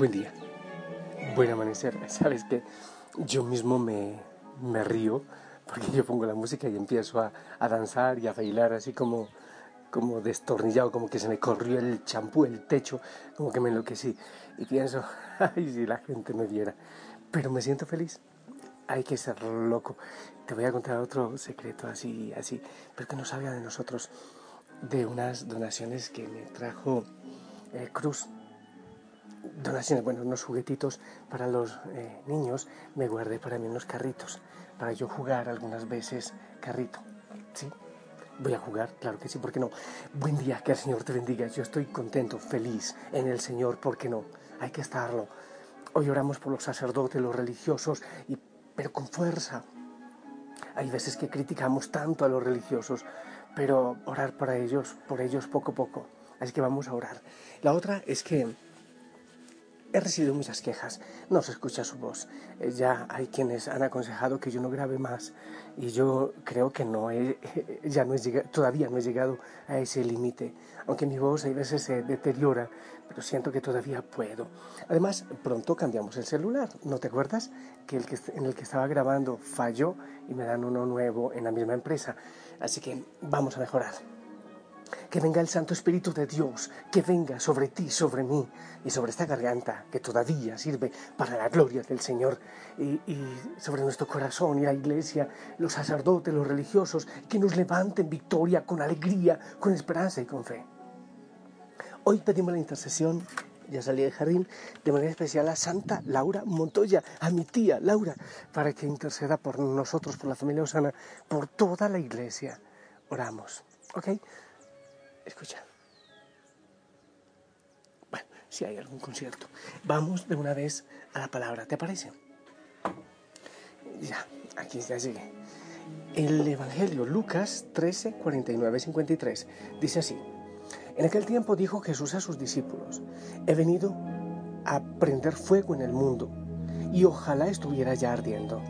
Buen día, buen amanecer. Sabes que yo mismo me, me, río porque yo pongo la música y empiezo a, a, danzar y a bailar así como, como destornillado, como que se me corrió el champú, el techo, como que me enloquecí. Y pienso, ay, si la gente me viera. Pero me siento feliz. Hay que ser loco. Te voy a contar otro secreto así, así, pero que no salga de nosotros, de unas donaciones que me trajo eh, Cruz donaciones, bueno, unos juguetitos para los eh, niños, me guardé para mí unos carritos, para yo jugar algunas veces carrito, ¿sí? Voy a jugar, claro que sí, ¿por qué no? Buen día, que el Señor te bendiga, yo estoy contento, feliz en el Señor, ¿por qué no? Hay que estarlo. Hoy oramos por los sacerdotes, los religiosos, y, pero con fuerza. Hay veces que criticamos tanto a los religiosos, pero orar para ellos, por ellos poco a poco. Así que vamos a orar. La otra es que He recibido muchas quejas, no se escucha su voz. Eh, ya hay quienes han aconsejado que yo no grabe más y yo creo que no he, ya no he llegado, todavía no he llegado a ese límite. Aunque mi voz a veces se deteriora, pero siento que todavía puedo. Además, pronto cambiamos el celular. ¿No te acuerdas que el que en el que estaba grabando falló y me dan uno nuevo en la misma empresa? Así que vamos a mejorar que venga el Santo Espíritu de Dios, que venga sobre ti, sobre mí y sobre esta garganta que todavía sirve para la gloria del Señor y, sobre nuestro corazón y la iglesia, los sacerdotes, los religiosos, que nos levanten victoria con alegría, con esperanza y con fe. Hoy pedimos la intercesión ya salí del jardín, de manera especial a Santa Laura Montoya, a mi tía Laura, para que interceda por nosotros, por la familia Osana, por toda la iglesia. Oramos, ¿ok? Escucha. Bueno, si hay algún concierto. Vamos de una vez a la palabra, ¿te parece? Ya, aquí ya sigue. El Evangelio Lucas 13, 49, 53 dice así. En aquel tiempo dijo Jesús a sus discípulos, he venido a prender fuego en el mundo y ojalá estuviera ya ardiendo.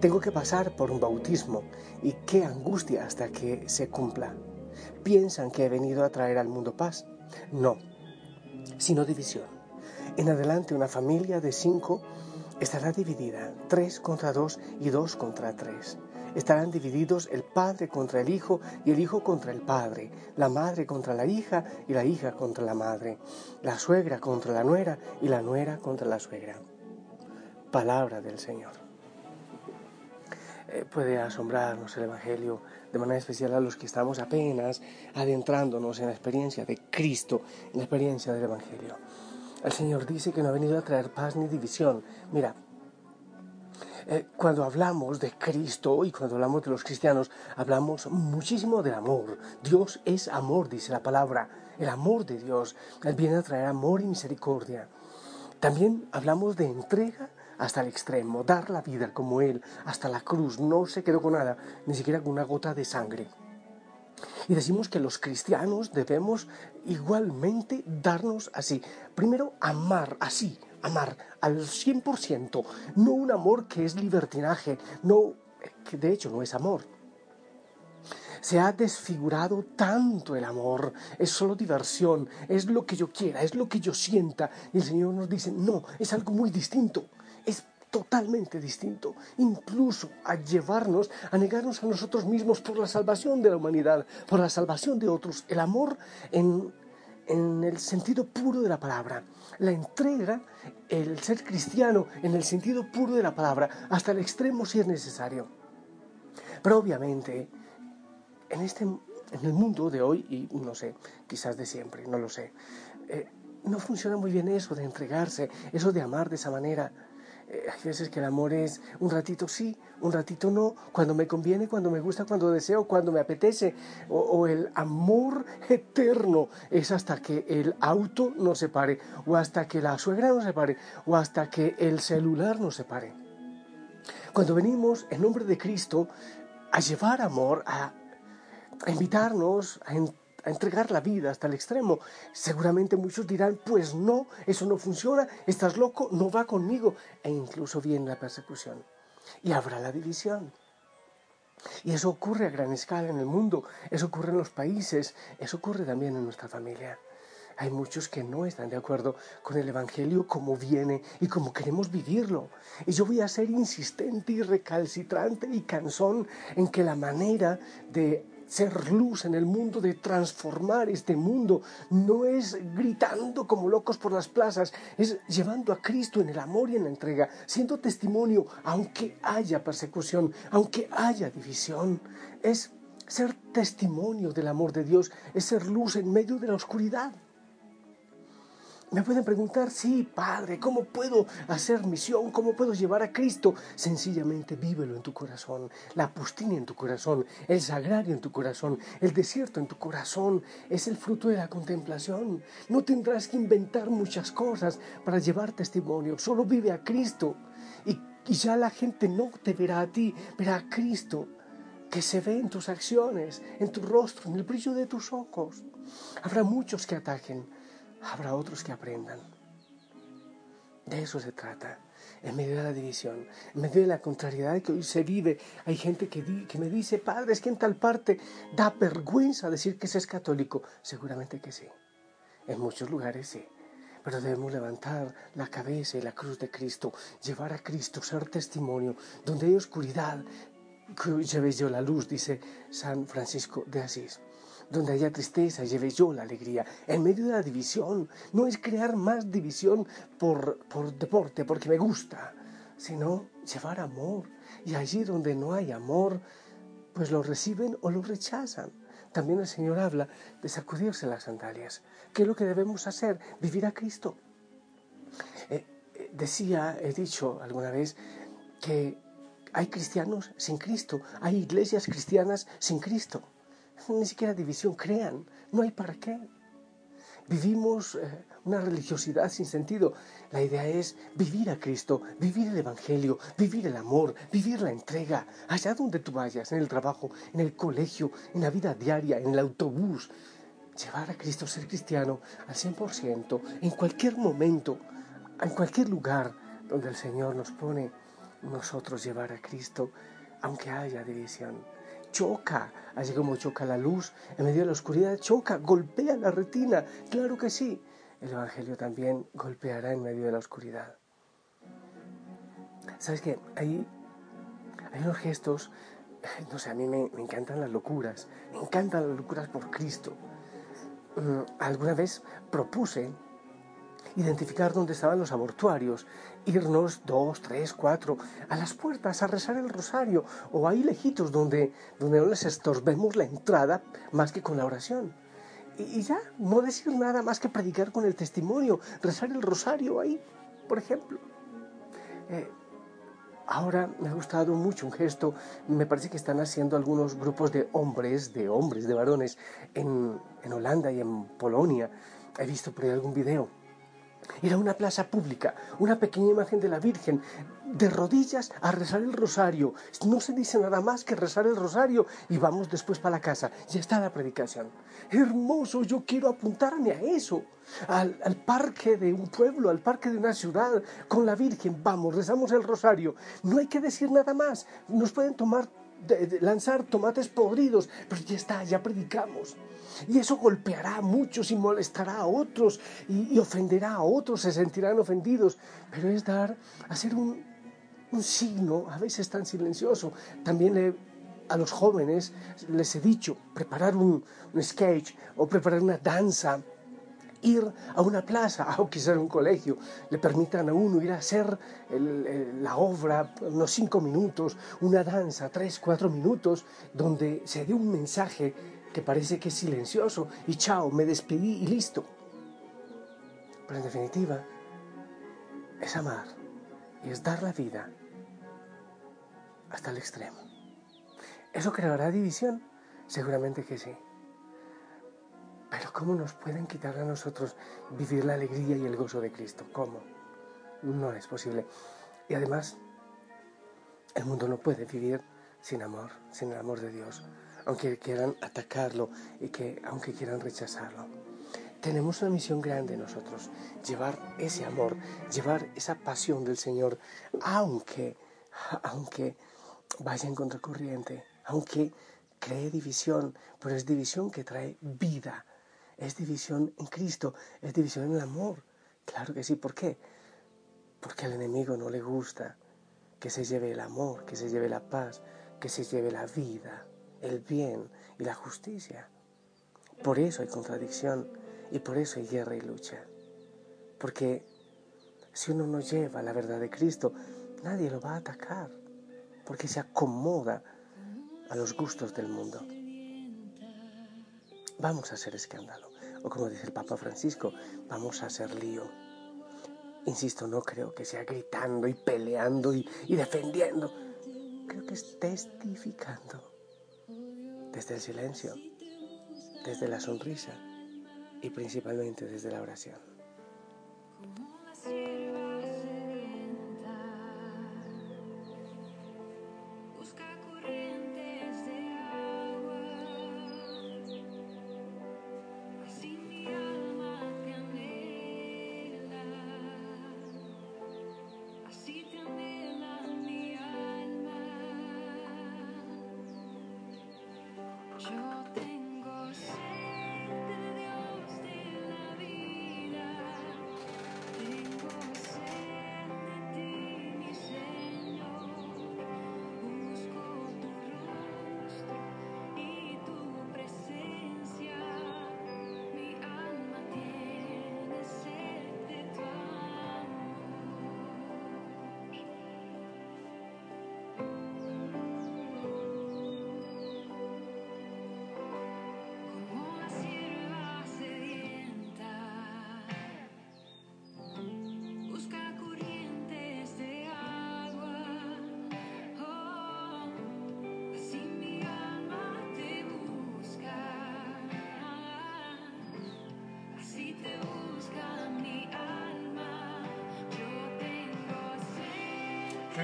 Tengo que pasar por un bautismo y qué angustia hasta que se cumpla piensan que he venido a traer al mundo paz. No, sino división. En adelante una familia de cinco estará dividida, tres contra dos y dos contra tres. Estarán divididos el padre contra el hijo y el hijo contra el padre, la madre contra la hija y la hija contra la madre, la suegra contra la nuera y la nuera contra la suegra. Palabra del Señor. Eh, puede asombrarnos el Evangelio de manera especial a los que estamos apenas adentrándonos en la experiencia de Cristo, en la experiencia del Evangelio. El Señor dice que no ha venido a traer paz ni división. Mira, eh, cuando hablamos de Cristo y cuando hablamos de los cristianos, hablamos muchísimo del amor. Dios es amor, dice la palabra. El amor de Dios. Viene a traer amor y misericordia. También hablamos de entrega hasta el extremo, dar la vida como Él, hasta la cruz, no se quedó con nada, ni siquiera con una gota de sangre. Y decimos que los cristianos debemos igualmente darnos así. Primero, amar así, amar al 100%, no un amor que es libertinaje, no, que de hecho no es amor. Se ha desfigurado tanto el amor, es solo diversión, es lo que yo quiera, es lo que yo sienta. Y el Señor nos dice, no, es algo muy distinto totalmente distinto, incluso a llevarnos a negarnos a nosotros mismos por la salvación de la humanidad, por la salvación de otros, el amor en, en el sentido puro de la palabra, la entrega, el ser cristiano en el sentido puro de la palabra, hasta el extremo si es necesario. Pero obviamente, en, este, en el mundo de hoy, y no sé, quizás de siempre, no lo sé, eh, no funciona muy bien eso de entregarse, eso de amar de esa manera eh, hay veces que el amor es un ratito sí, un ratito no, cuando me conviene, cuando me gusta, cuando deseo, cuando me apetece. O, el amor eterno es hasta que el auto no se pare, o hasta que la suegra no se pare, o hasta que el celular no se pare. Cuando venimos en nombre de Cristo a llevar amor, a, a invitarnos a, a entregar la vida hasta el extremo. Seguramente muchos dirán, pues no, eso no funciona, estás loco, no va conmigo. E incluso viene la persecución. Y habrá la división. Y eso ocurre a gran escala en el mundo, eso ocurre en los países, eso ocurre también en nuestra familia. Hay muchos que no están de acuerdo con el Evangelio como viene y como queremos vivirlo. Y yo voy a ser insistente y recalcitrante y cansón en que la manera de ser luz en el mundo, de transformar este mundo, no es gritando como locos por las plazas, es llevando a Cristo en el amor y en la entrega, siendo testimonio, aunque haya persecución, aunque haya división, es ser testimonio del amor de Dios, es ser luz en medio de la oscuridad. Me pueden preguntar, sí, Padre, ¿cómo puedo hacer misión? ¿Cómo puedo llevar a Cristo? Sencillamente vívelo en tu corazón, la pustina en tu corazón, el sagrario en tu corazón, el desierto en tu corazón. Es el fruto de la contemplación. No tendrás que inventar muchas cosas para llevar testimonio. Solo vive a Cristo. Y, ya la gente no te verá a ti, verá a Cristo que se ve en tus acciones, en tu rostro, en el brillo de tus ojos. Habrá muchos que atajen habrá otros que aprendan. De eso se trata. En medio de la división, en medio de la contrariedad que hoy se vive, hay gente que, me dice, padre, es que en tal parte da vergüenza decir que se es católico. Seguramente que sí. En muchos lugares sí. Pero debemos levantar la cabeza y la cruz de Cristo, llevar a Cristo, ser testimonio. Donde hay oscuridad, lleve yo la luz, dice San Francisco de Asís. Donde haya tristeza, lleve yo la alegría. En medio de la división, no es crear más división por, por deporte, porque me gusta, sino llevar amor. Y allí donde no hay amor, pues lo reciben o lo rechazan. También el Señor habla de sacudirse las sandalias. ¿Qué es lo que debemos hacer? Vivir a Cristo. Eh, eh, decía, he dicho alguna vez, que hay cristianos sin Cristo, hay iglesias cristianas sin Cristo ni siquiera división crean, no hay para qué. Vivimos eh, una religiosidad sin sentido. La idea es vivir a Cristo, vivir el Evangelio, vivir el amor, vivir la entrega, allá donde tú vayas, en el trabajo, en el colegio, en la vida diaria, en el autobús. Llevar a Cristo, ser cristiano al 100%, en cualquier momento, en cualquier lugar donde el Señor nos pone, nosotros llevar a Cristo, aunque haya división choca, así como choca la luz en medio de la oscuridad, choca, golpea la retina, claro que sí. El Evangelio también golpeará en medio de la oscuridad. ¿Sabes qué? Hay, hay unos gestos, no sé, a mí me, me encantan las locuras, me encantan las locuras por Cristo. Mm, alguna vez propuse identificar dónde estaban los abortuarios, irnos dos, tres, cuatro a las puertas a rezar el rosario o ahí lejitos donde, donde no les estorbemos la entrada más que con la oración. Y, ya, no decir nada más que predicar con el testimonio, rezar el rosario ahí, por ejemplo. Eh, ahora me ha gustado mucho un gesto, me parece que están haciendo algunos grupos de hombres, de hombres, de varones, en, en Holanda y en Polonia. He visto por ahí algún video era una plaza pública, una pequeña imagen de la Virgen, de rodillas a rezar el rosario. No se dice nada más que rezar el rosario y vamos después para la casa. Ya está la predicación. Hermoso, yo quiero apuntarme a eso. Al, al, parque de un pueblo, al parque de una ciudad, con la Virgen. Vamos, rezamos el rosario. No hay que decir nada más. Nos pueden tomar lanzar tomates podridos, pero ya está, ya predicamos. Y eso golpeará a muchos y molestará a otros y, ofenderá a otros, se sentirán ofendidos. Pero es dar, hacer un, un signo, a veces tan silencioso. También a los jóvenes les he dicho, preparar un, un sketch o preparar una danza ir a una plaza o quizás a un colegio, le permitan a uno ir a hacer la obra unos cinco minutos, una danza, tres, cuatro minutos, donde se dé un mensaje que parece que es silencioso y chao, me despedí y listo. Pero en definitiva, es amar y es dar la vida hasta el extremo. ¿Eso creará división? Seguramente que sí. Pero ¿cómo nos pueden quitar a nosotros vivir la alegría y el gozo de Cristo? ¿Cómo? No es posible. Y además, el mundo no puede vivir sin amor, sin el amor de Dios, aunque quieran atacarlo y que aunque quieran rechazarlo. Tenemos una misión grande nosotros, llevar ese amor, llevar esa pasión del Señor, aunque, aunque vaya en contracorriente, aunque cree división, pero es división que trae vida, Es división en Cristo, es división en el amor. Claro que sí, ¿por qué? Porque al enemigo no le gusta que se lleve el amor, que se lleve la paz, que se lleve la vida, el bien y la justicia. Por eso hay contradicción y por eso hay guerra y lucha. Porque si uno no lleva la verdad de Cristo, nadie lo va a atacar, porque se acomoda a los gustos del mundo. Vamos a hacer escándalo, o como dice el Papa Francisco, vamos a hacer lío. Insisto, no creo que sea gritando y peleando y, defendiendo. Creo que es testificando desde el silencio, desde la sonrisa y principalmente desde la oración. Yo tengo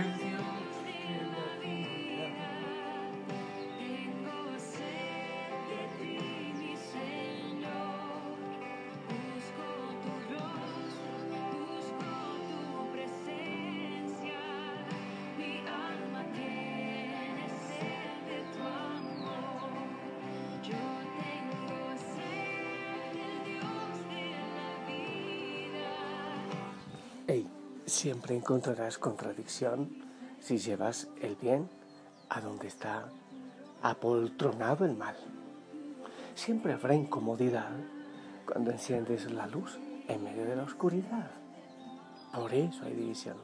through with you? Siempre encontrarás contradicción si llevas el bien a donde está apoltronado el mal. Siempre habrá incomodidad cuando enciendes la luz en medio de la oscuridad. Por eso hay división.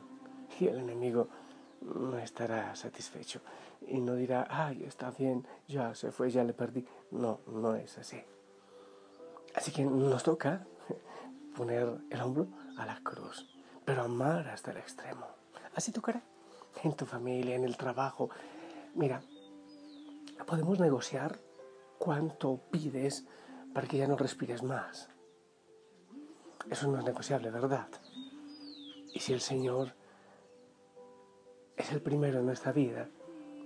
Y el enemigo no estará satisfecho y no dirá, ay, está bien, ya se fue, ya le perdí. No, no es así. Así que nos toca poner el hombro a la cruz pero amar hasta el extremo. Así tocará en tu familia, en el trabajo. Mira, podemos negociar cuánto pides para que ya no respires más. Eso no es negociable, ¿verdad? Y si el Señor es el primero en nuestra vida,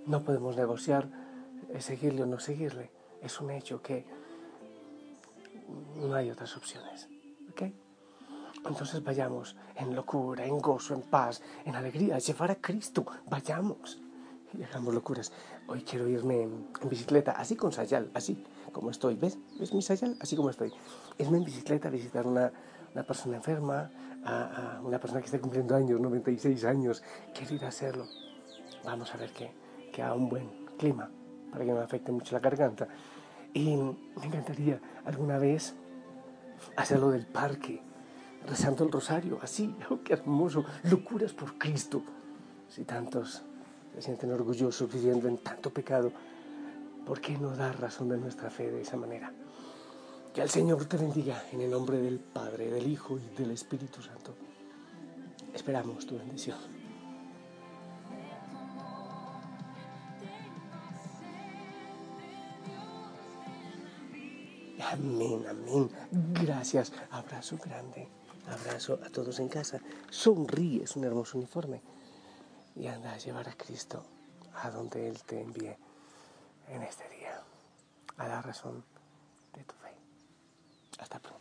no podemos negociar seguirle o no seguirle. Es un hecho que no hay otras opciones. Entonces vayamos en locura, en gozo, en paz, en alegría, a llevar a Cristo. Vayamos y hagamos locuras. Hoy quiero irme en, bicicleta, así con sayal, así como estoy. ¿Ves? ¿Ves mi sayal? Así como estoy. Irme en bicicleta a visitar una, una persona enferma, a, una persona que está cumpliendo años, 96 años. Quiero ir a hacerlo. Vamos a ver que, que haga un buen clima para que no me afecte mucho la garganta. Y me encantaría alguna vez hacerlo del parque rezando el rosario, así, oh, qué hermoso, locuras por Cristo. Si tantos se sienten orgullosos viviendo en tanto pecado, ¿por qué no dar razón de nuestra fe de esa manera? Que el Señor te bendiga en el nombre del Padre, del Hijo y del Espíritu Santo. Esperamos tu bendición. Amén, amén. Gracias. Abrazo grande. Abrazo a todos en casa. Sonríe, es un hermoso uniforme. Y anda a llevar a Cristo a donde Él te envíe en este día. A la razón de tu fe. Hasta pronto.